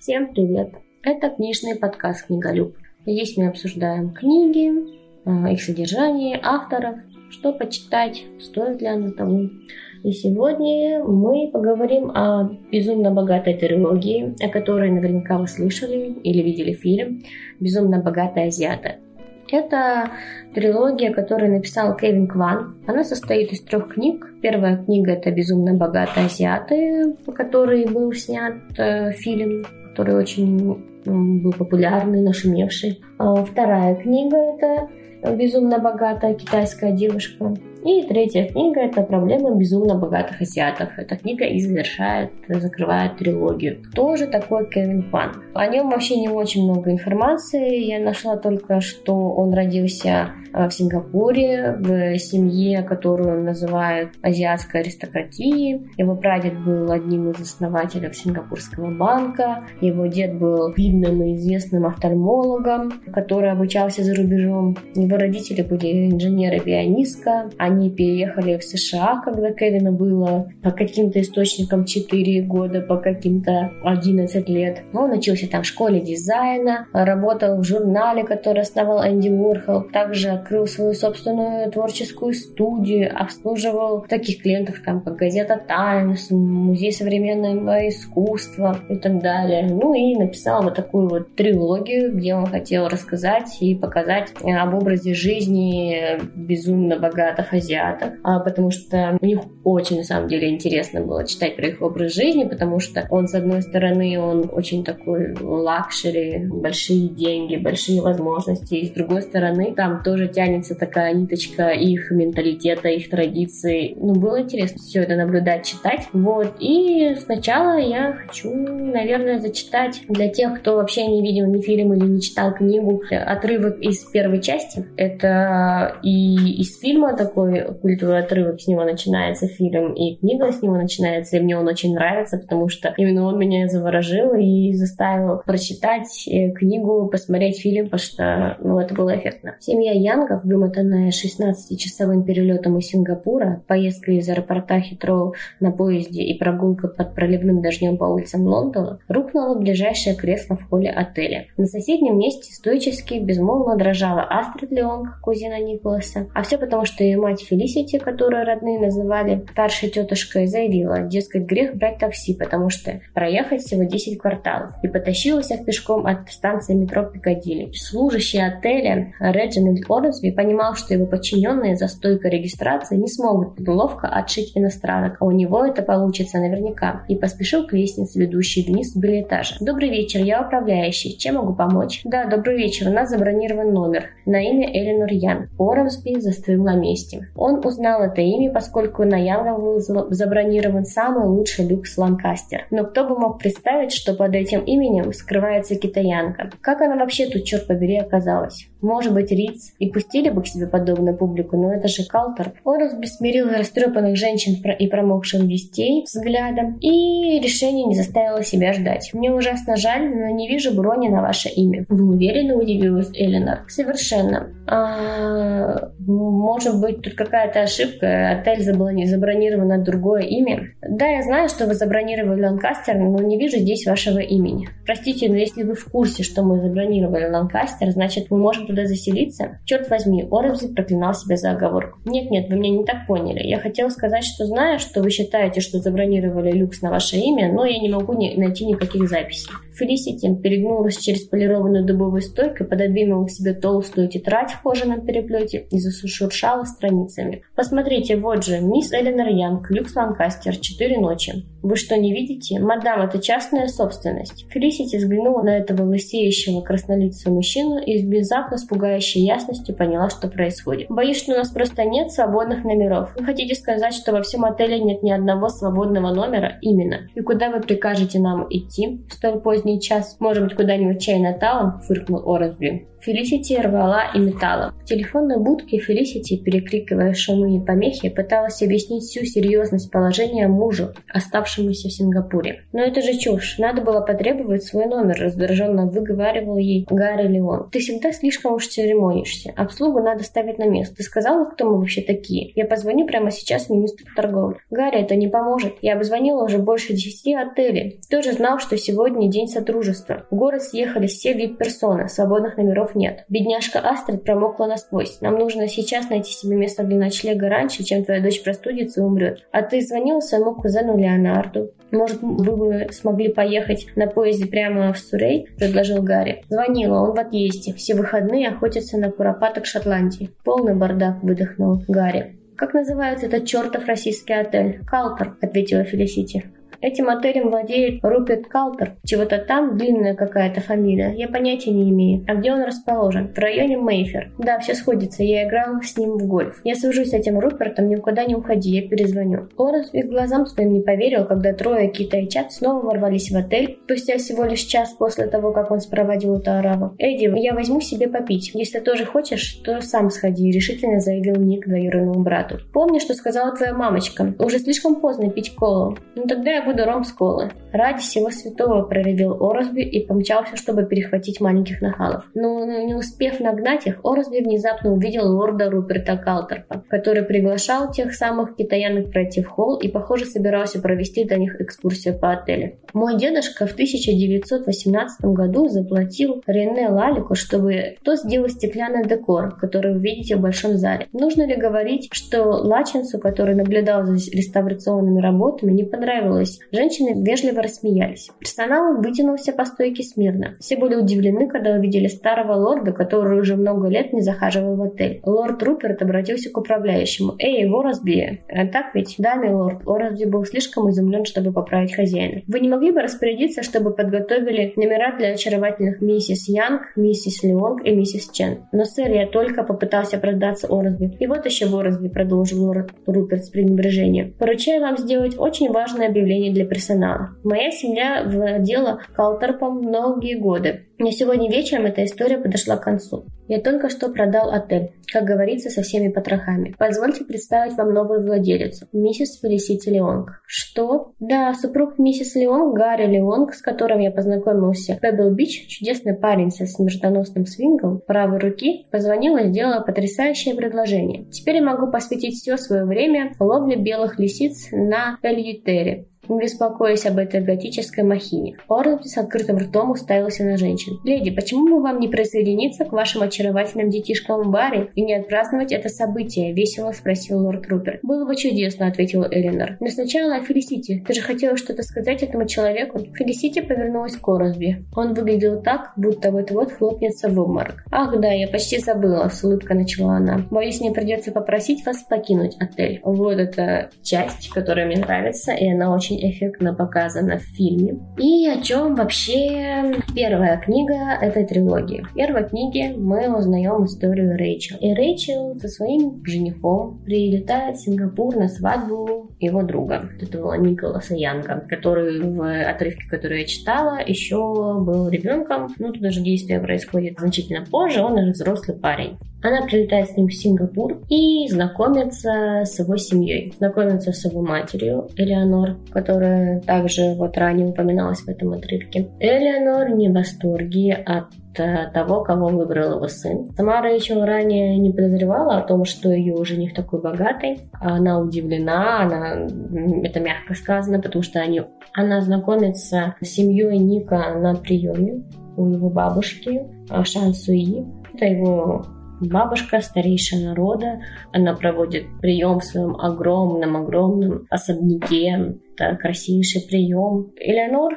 Всем привет! Это книжный подкаст «Книголюб». Здесь мы обсуждаем книги, э, их содержание, авторов, что почитать, стоит ли оно того. И сегодня мы поговорим о безумно богатой трилогии, о которой наверняка вы слышали или видели фильм «Безумно богатые азиаты». Это трилогия, которую написал Кевин Кван. Она состоит из трех книг. Первая книга это «Безумно богатые азиаты», по которой был снят э, фильм, который очень был популярный, нашумевший. А вторая книга это «Безумно богатая китайская девушка». И третья книга – это «Проблемы безумно богатых азиатов». Эта книга и завершает, закрывает трилогию. Кто же такой Кевин Фан? О нем вообще не очень много информации. Я нашла только, что он родился э, в Сингапуре, в семье, которую называют азиатской аристократией. Его прадед был одним из основателей Сингапурского банка. Его дед был видным и известным офтальмологом, который обучался за рубежом. Его родители были инженеры-пианистка. Они переехали в США, когда Кевину было по каким-то источникам 4 года, по каким-то 11 лет. Он учился там в школе дизайна, работал в журнале, который основал Энди Уорхол. Также открыл свою собственную творческую студию, обслуживал таких клиентов, там, как газета «Таймс», Музей современного искусства и так далее. Ну и написал вот такую вот трилогию, где он хотел рассказать и показать об образе жизни безумно богатых азиатов, а, потому что у них очень, на самом деле, интересно было читать про их образ жизни, потому что он, с одной стороны, он очень такой luxury, большие деньги, большие возможности, и с другой стороны, там тоже тянется такая ниточка их менталитета, их традиций. Ну, было интересно все это наблюдать, читать. Вот, и сначала я хочу, наверное, зачитать для тех, кто вообще не видел ни фильм или не читал книгу, отрывок из первой части. Это и из фильма такой культурный отрывок, с него начинается фильм, и книга с него начинается, и мне он очень нравится, потому что именно он меня заворожил и заставил прочитать э, книгу, посмотреть фильм, потому что, ну, это было эффектно. Семья Янгов, вымотанная 16-часовым перелетом из Сингапура, поездка из аэропорта Хитроу на поезде и прогулка под проливным дождем по улицам Лондона, рухнула ближайшее кресло в холле отеля. На соседнем месте стоически безмолвно дрожала Астрид Леон, кузина Николаса, а все потому, что ее мать Фелисити, которую родные называли старшей тетушкой, заявила, дескать, грех брать такси, потому что проехать всего 10 кварталов, и потащилась их пешком от станции метро Пикадилли. Служащий отеля Реджинальд Оренсби понимал, что его подчиненные за стойкой регистрации не смогут ловко отшить иностранок, а у него это получится наверняка, и поспешил к лестнице, ведущей вниз с билетажа. «Добрый вечер, я управляющий. Чем могу помочь?» «Да, добрый вечер, у нас забронирован номер на имя Эленор Ян». Оренсби застыл на месте. Он узнал это имя, поскольку на Янга был забронирован самый лучший люкс Ланкастер. Но кто бы мог представить, что под этим именем скрывается китаянка? Как она вообще тут, черт побери, оказалась? Может быть, Риц и пустили бы к себе подобную публику, но это же Калтер. Он смирил растрепанных женщин и промокших детей взглядом, и решение не заставило себя ждать. Мне ужасно жаль, но не вижу брони на ваше имя. Вы уверены, удивилась Эленор? Совершенно. А, может быть, тут какая-то ошибка, отель забронирован на другое имя. Да, я знаю, что вы забронировали Ланкастер, но не вижу здесь вашего имени. Простите, но если вы в курсе, что мы забронировали Ланкастер, значит, мы можем туда заселиться? Черт возьми, Оревзи проклинал себя за оговорку. Нет-нет, вы меня не так поняли. Я хотел сказать, что знаю, что вы считаете, что забронировали люкс на ваше имя, но я не могу не найти никаких записей. Фелисити перегнулась через полированную дубовую стойку, пододвинула к себе толстую тетрадь в кожаном переплете и засушуршала страницами. «Посмотрите, вот же, мисс Эленор Янг, люкс Ланкастер, четыре ночи. Вы что, не видите? Мадам, это частная собственность». Фелисити взглянула на этого лысеющего краснолицего мужчину и внезапно с пугающей ясностью поняла, что происходит. «Боюсь, что у нас просто нет свободных номеров. Вы хотите сказать, что во всем отеле нет ни одного свободного номера? Именно. И куда вы прикажете нам идти в столь поздний час? Может быть, куда-нибудь в Чайна-таун?» — фыркнул Оренсби. Фелисити рвала и металла. В телефонной будке Фелисити, перекрикивая шумы и помехи, пыталась объяснить всю серьезность положения мужу, оставшемуся в Сингапуре. Но это же чушь. Надо было потребовать свой номер, раздраженно выговаривал ей Гарри Леон. Ты всегда слишком слишком уж церемонишься. Обслугу надо ставить на место. Ты сказала, кто мы вообще такие? Я позвоню прямо сейчас министру торговли. Гарри, это не поможет. Я обзвонила уже больше десяти отелей. Кто же знал, что сегодня день сотрудничества? В город съехали все вип-персоны, свободных номеров нет. Бедняжка Астрид промокла насквозь. Нам нужно сейчас найти себе место для ночлега раньше, чем твоя дочь простудится и умрет. А ты звонил своему кузену Леонарду? Может, вы бы смогли поехать на поезде прямо в Сурей? Предложил Гарри. Звонила, он в отъезде. Все выходные охотятся на куропаток Шотландии. Полный бардак, выдохнул Гарри. «Как называется этот чертов российский отель?» «Калтер», — ответила Фелисити. Этим отелем владеет Руперт Калтер. Чего-то там длинная какая-то фамилия. Я понятия не имею. А где он расположен? В районе Мейфер. Да, все сходится. Я играл с ним в гольф. Я свяжусь с этим Рупертом, никуда не уходи, я перезвоню. Лоренс и глазам своим не поверил, когда трое китайчат снова ворвались в отель, спустя всего лишь час после того, как он спроводил эту араву. «Эдди, я возьму себе попить. Если тоже хочешь, то сам сходи», — решительно заявил Ник двоюродному брату. «Помни, что сказала твоя мамочка. Уже слишком поздно пить колу. Ну тогда я буду ром с колы. Ради всего святого проревел Оросби и помчался, чтобы перехватить маленьких нахалов. Но не успев нагнать их, Оросби внезапно увидел лорда Руперта Калтерпа, который приглашал тех самых китаянок пройти в холл и, похоже, собирался провести для них экскурсию по отелю. Мой дедушка в 1918 году заплатил Рене Лалику, чтобы то сделал стеклянный декор, который вы видите в большом зале. Нужно ли говорить, что Лаченсу, который наблюдал за реставрационными работами, не понравилось Женщины вежливо рассмеялись. Персонал вытянулся по стойке смирно. Все были удивлены, когда увидели старого лорда, который уже много лет не захаживал в отель. Лорд Руперт обратился к управляющему. «Эй, Воросби, а так ведь?» «Да, милорд». Воросби был слишком изумлен, чтобы поправить хозяина. «Вы не могли бы распорядиться, чтобы подготовили номера для очаровательных миссис Янг, миссис Леонг и миссис Чен?» «Но, сэр, я только попытался продаться Оросби». «И вот еще Воросби», продолжил лорд Руперт с пренебрежением. «Поручаю вам сделать очень важное объявление для персонала. Моя семья владела Калтерпом многие годы. Но сегодня вечером эта история подошла к концу. Я только что продал отель, как говорится, со всеми потрохами. Позвольте представить вам новую владелицу, миссис Фелисити Леонг. Что? Да, супруг миссис Леонг, Гарри Леонг, с которым я познакомился в Пебл-Бич, чудесный парень со смертоносным свингом правой руки, позвонила и сделала потрясающее предложение. Теперь я могу посвятить все свое время ловле белых лисиц на Эльютере не беспокоясь об этой готической махине. Орланд с открытым ртом уставился на женщин. «Леди, почему бы вам не присоединиться к вашим очаровательным детишкам в баре и не отпраздновать это событие?» – весело спросил лорд Руперт. «Было бы чудесно», – ответила Элинор. «Но сначала Фелисити. Ты же хотела что-то сказать этому человеку?» Фелисити повернулась к Ормсби. Он выглядел так, будто вот-вот хлопнется в обморок. «Ах да, я почти забыла», – с улыбкой начала она. «Боюсь, мне придется попросить вас покинуть отель». Вот эта часть, которая мне нравится, и она очень эффектно показано в фильме. И о чем вообще первая книга этой трилогии. В первой книге мы узнаем историю Рэйчел. И Рэйчел со своим женихом прилетает в Сингапур на свадьбу его друга, этого Николаса Янга, который в отрывке, который я читала, еще был ребенком. Ну, тут даже действие происходит значительно позже, он уже взрослый парень. Она прилетает с ним в Сингапур и знакомится с его семьей. Знакомится с его матерью, Элеонор, которая также вот ранее упоминалась в этом отрывке. Элеонор не в восторге от э, того, кого выбрал его сын. Сама Рэйчел ранее не подозревала о том, что ее жених такой богатый. Она удивлена, она, это мягко сказано, потому что они, она знакомится с семьей Ника на приеме у его бабушки Шан Суи. Это его бабушка, старейшая народа. Она проводит прием в своем огромном-огромном особняке. Это красивейший прием. Элеонор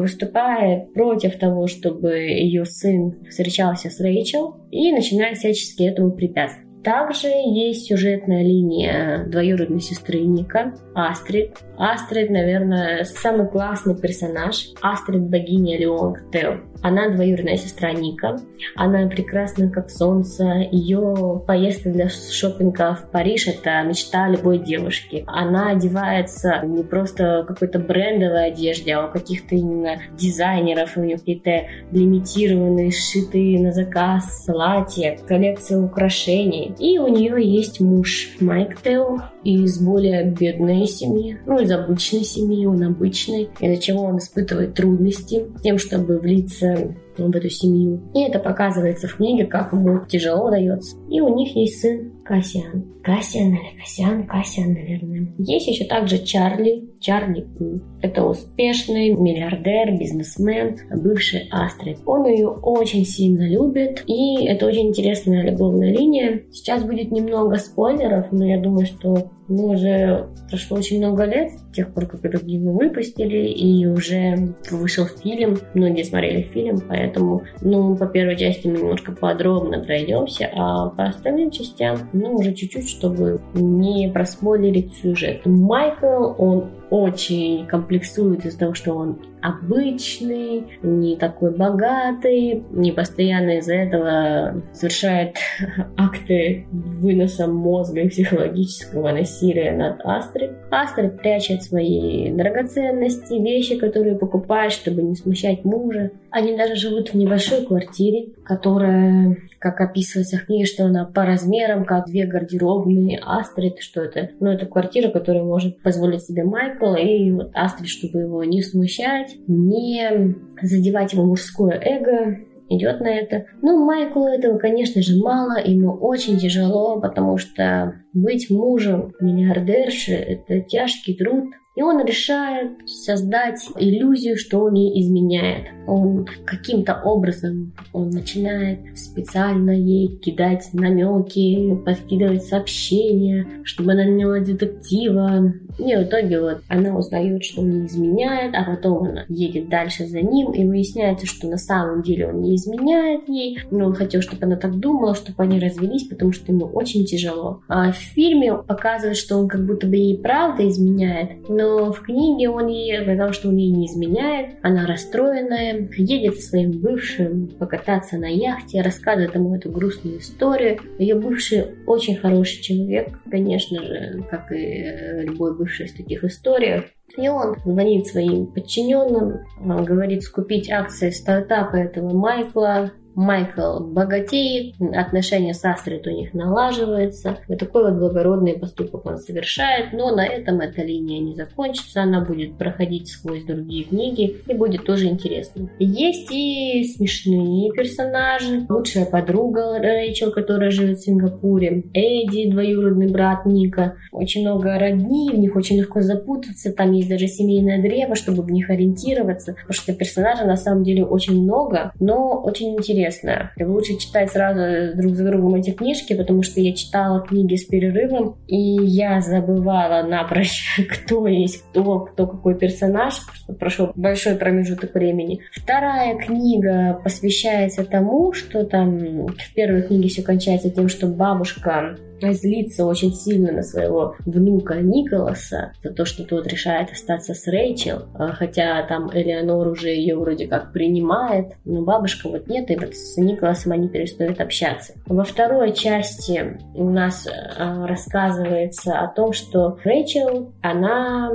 выступает против того, чтобы ее сын встречался с Рэйчел и начинает всячески этому препятствовать. Также есть сюжетная линия двоюродной сестры Ника, Астрид. Астрид, наверное, самый классный персонаж. Астрид богиня Леонг Тео. Она двоюродная сестра Ника. Она прекрасна как солнце. Ее поездка для шопинга в Париж – это мечта любой девушки. Она одевается не просто какой-то брендовой одежде, а у каких-то именно дизайнеров. У нее какие-то лимитированные, сшитые на заказ платья, коллекция украшений И у нее есть муж Майк Тео из более бедной семьи, ну, из обычной семьи, он обычный, из-за чего он испытывает трудности тем, чтобы влиться в эту семью. И это показывается в книге, как ему тяжело дается. И у них есть сын Кассиан. Кассиан или Кассиан? Кассиан, наверное. Есть еще также Чарли. Чарли Пу. Это успешный миллиардер, бизнесмен, бывший Астрид. Он ее очень сильно любит. И это очень интересная любовная линия. Сейчас будет немного спойлеров, но я думаю, что ну, уже прошло очень много лет с тех пор, как эту книгу выпустили, и уже вышел фильм. Многие смотрели фильм, поэтому, ну, по первой части мы немножко подробно пройдемся, а по остальным частям, ну, уже чуть-чуть, чтобы не проспойлерить сюжет. Майкл, он очень комплексует из-за того, что он обычный, не такой богатый, не постоянно из-за этого совершает акты выноса мозга и психологического насилия над Астрид. Астрид прячет свои драгоценности, вещи, которые покупает, чтобы не смущать мужа. Они даже живут в небольшой квартире, которая, как описывается в книге, что она по размерам, как две гардеробные Астрид, что это? Ну, это квартира, которую может позволить себе Майкл, и вот Астрид, чтобы его не смущать, не задевать его мужское эго, идет на это. Но Майклу этого, конечно же, мало, ему очень тяжело, потому что быть мужем миллиардерши – это тяжкий труд, и он решает создать иллюзию, что он ей изменяет. Он каким-то образом он начинает специально ей кидать намеки, подкидывать сообщения, чтобы она наняла детектива. И в итоге вот она узнает, что он не изменяет, а потом она едет дальше за ним, и выясняется, что на самом деле он не изменяет ей, но он хотел, чтобы она так думала, чтобы они развелись, потому что ему очень тяжело. А в фильме показывают, что он как будто бы ей правда изменяет, но в книге он ей сказал, что он ей не изменяет, она расстроенная, едет со своим бывшим покататься на яхте, рассказывает ему эту грустную историю. Ее бывший очень хороший человек, конечно же, как и любой бывший в таких историях. И он звонит своим подчиненным, говорит скупить акции стартапа этого Майкла, Майкл богатеет, отношения с Астрид у них налаживаются. Вот такой вот благородный поступок он совершает, но на этом эта линия не закончится, она будет проходить сквозь другие книги и будет тоже интересно. Есть и смешные персонажи. Лучшая подруга Рэйчел, которая живет в Сингапуре, Эдди, двоюродный брат Ника. Очень много родни, в них очень легко запутаться, там есть даже семейное древо, чтобы в них ориентироваться, потому что персонажей на самом деле очень много, но очень интересно интересно. Лучше читать сразу друг за другом эти книжки, потому что я читала книги с перерывом, и я забывала напрочь, кто есть кто, кто какой персонаж, что прошел большой промежуток времени. Вторая книга посвящается тому, что там в первой книге все кончается тем, что бабушка злится очень сильно на своего внука Николаса за то, что тот решает остаться с Рэйчел, а, хотя там Элеонор уже ее вроде как принимает, но бабушка вот нет, и вот с Николасом они перестают общаться. Во второй части у нас а, рассказывается о том, что Рэйчел, она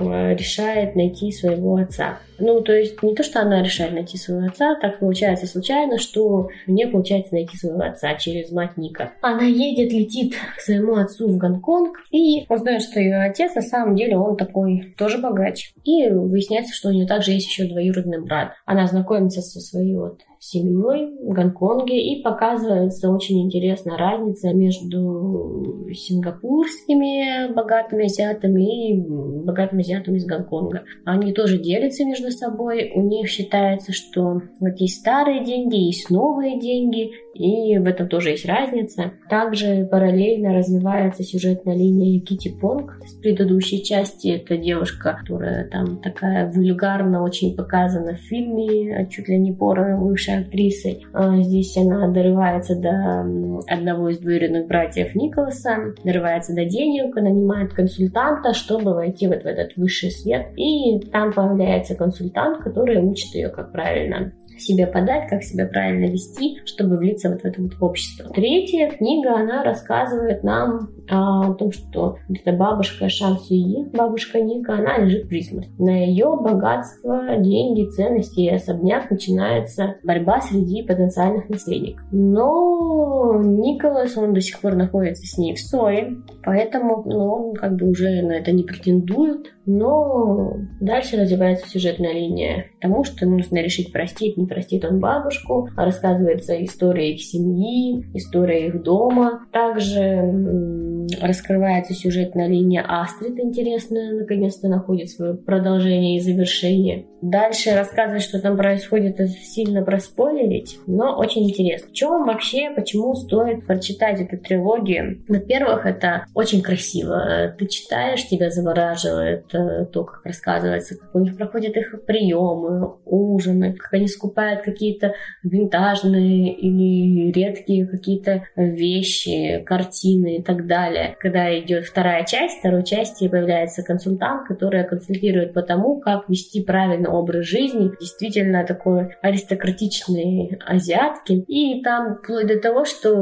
решает найти своего отца. Ну, то есть не то, что она решает найти своего отца, так получается случайно, что мне получается найти своего отца через мать Ника. Она едет, летит к своему отцу в Гонконг и узнает, что ее отец на самом деле он такой тоже богач. И выясняется, что у нее также есть еще двоюродный брат. Она знакомится со своей вот семьей в Гонконге и показывается очень интересная разница между сингапурскими богатыми азиатами и богатыми азиатами из Гонконга. Они тоже делятся между собой. У них считается, что вот есть старые деньги, есть новые деньги, и в этом тоже есть разница. Также параллельно развивается сюжетная линия Кити Понг с предыдущей части. Это девушка, которая там такая вульгарно очень показана в фильме, чуть ли не порно бывшей актрисой. А здесь она дорывается до одного из двоюродных братьев Николаса, дорывается до денег, нанимает консультанта, чтобы войти вот в этот высший свет. И там появляется консультант, который учит ее, как правильно себе подать, как себя правильно вести, чтобы влиться вот в это вот общество. Третья книга, она рассказывает нам о том, что эта бабушка Шан Сюи, бабушка Ника, она лежит при смерти. На ее богатство, деньги, ценности и особняк начинается борьба среди потенциальных наследников. Но Николас, он до сих пор находится с ней в ссоре, поэтому ну, он как бы уже на это не претендует. Но дальше развивается сюжетная линия тому, что нужно решить, простить, не простит он бабушку. Рассказывается история их семьи, история их дома. Также раскрывается сюжетная линия Астрид интересная, наконец-то находит свое продолжение и завершение. Дальше рассказывать, что там происходит, это сильно проспойлерить, но очень интересно. В чем вообще, почему стоит прочитать эту трилогию? Во-первых, это очень красиво. Ты читаешь, тебя завораживает э, то, как рассказывается, как у них проходят их приемы, ужины, как они скупают какие-то винтажные или редкие какие-то вещи, картины и так далее. Когда идет вторая часть, второй части появляется консультант, который консультирует по тому, как вести правильно образ жизни, действительно такой аристократичный азиатки. И там вплоть до того, что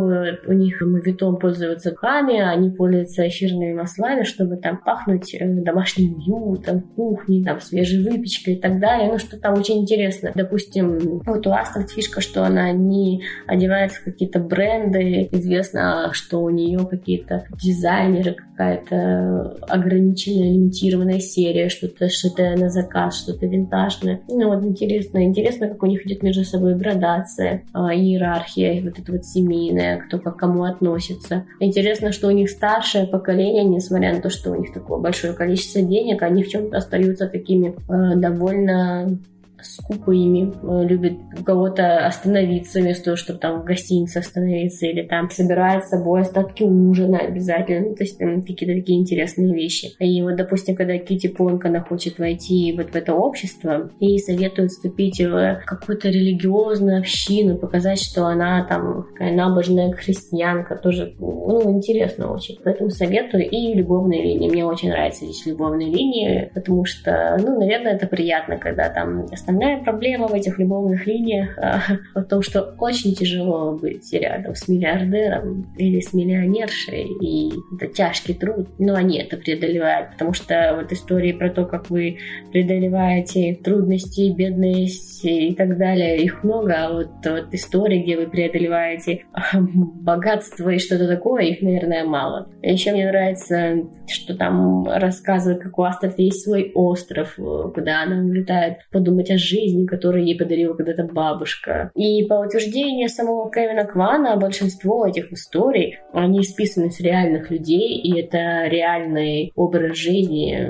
у них мавитон пользуются ками, они пользуются эфирными маслами, чтобы там пахнуть э, домашним уютом, кухней, там, свежей выпечкой и так далее. Ну, что там очень интересно. Допустим, вот у Астрид фишка, что она не одевается в какие-то бренды, известно, что у нее какие-то дизайнеры, какая-то ограниченная, лимитированная серия, что-то что-то на заказ, что-то винтажное. Ну вот интересно, интересно, как у них идет между собой градация, а, иерархия, вот это вот семейная, кто к кому относится. Интересно, что у них старшее поколение, несмотря на то, что у них такое большое количество денег, они в чем-то остаются такими э, довольно скупыми, э, любит кого-то остановиться вместо того, чтобы там в гостинице остановиться или там собирает с собой остатки ужина обязательно. Ну, то есть там какие-то такие интересные вещи. И вот, допустим, когда Кити Понка она хочет войти вот в это общество и советует вступить в какую-то религиозную общину, показать, что она там такая набожная христианка, тоже ну, интересно очень. Поэтому советую и любовные линии. Мне очень нравятся здесь любовные линии, потому что, ну, наверное, это приятно, когда там Основная проблема в этих любовных линиях а, в том, что очень тяжело быть рядом с миллиардером или с миллионершей, и это тяжкий труд, но они это преодолевают, потому что вот истории про то, как вы преодолеваете трудности, бедность и так далее, их много, а вот, вот истории, где вы преодолеваете богатство и что-то такое, их, наверное, мало. Еще мне нравится, что там рассказывают, как у Астрид есть свой остров, куда она улетает подумать о жизни, которую ей подарила когда-то бабушка. И по утверждению самого Кевина Квана, большинство этих историй, они списаны с реальных людей, и это реальный образ жизни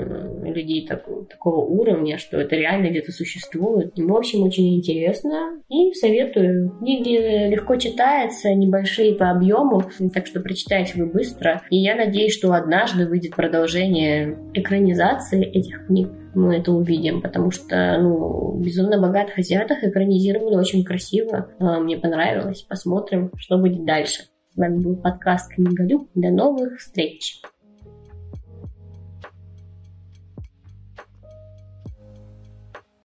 людей так, такого уровня, что это реально где-то существует. В общем, очень интересно и советую. Книги легко читаются, небольшие по объему, так что прочитайте вы быстро. И я надеюсь, что однажды выйдет продолжение экранизации этих книг мы это увидим, потому что, ну, «Безумно богатых азиатах» экранизировали очень красиво. А, мне понравилось. Посмотрим, что будет дальше. С вами был подкаст «Книголюб». До новых встреч!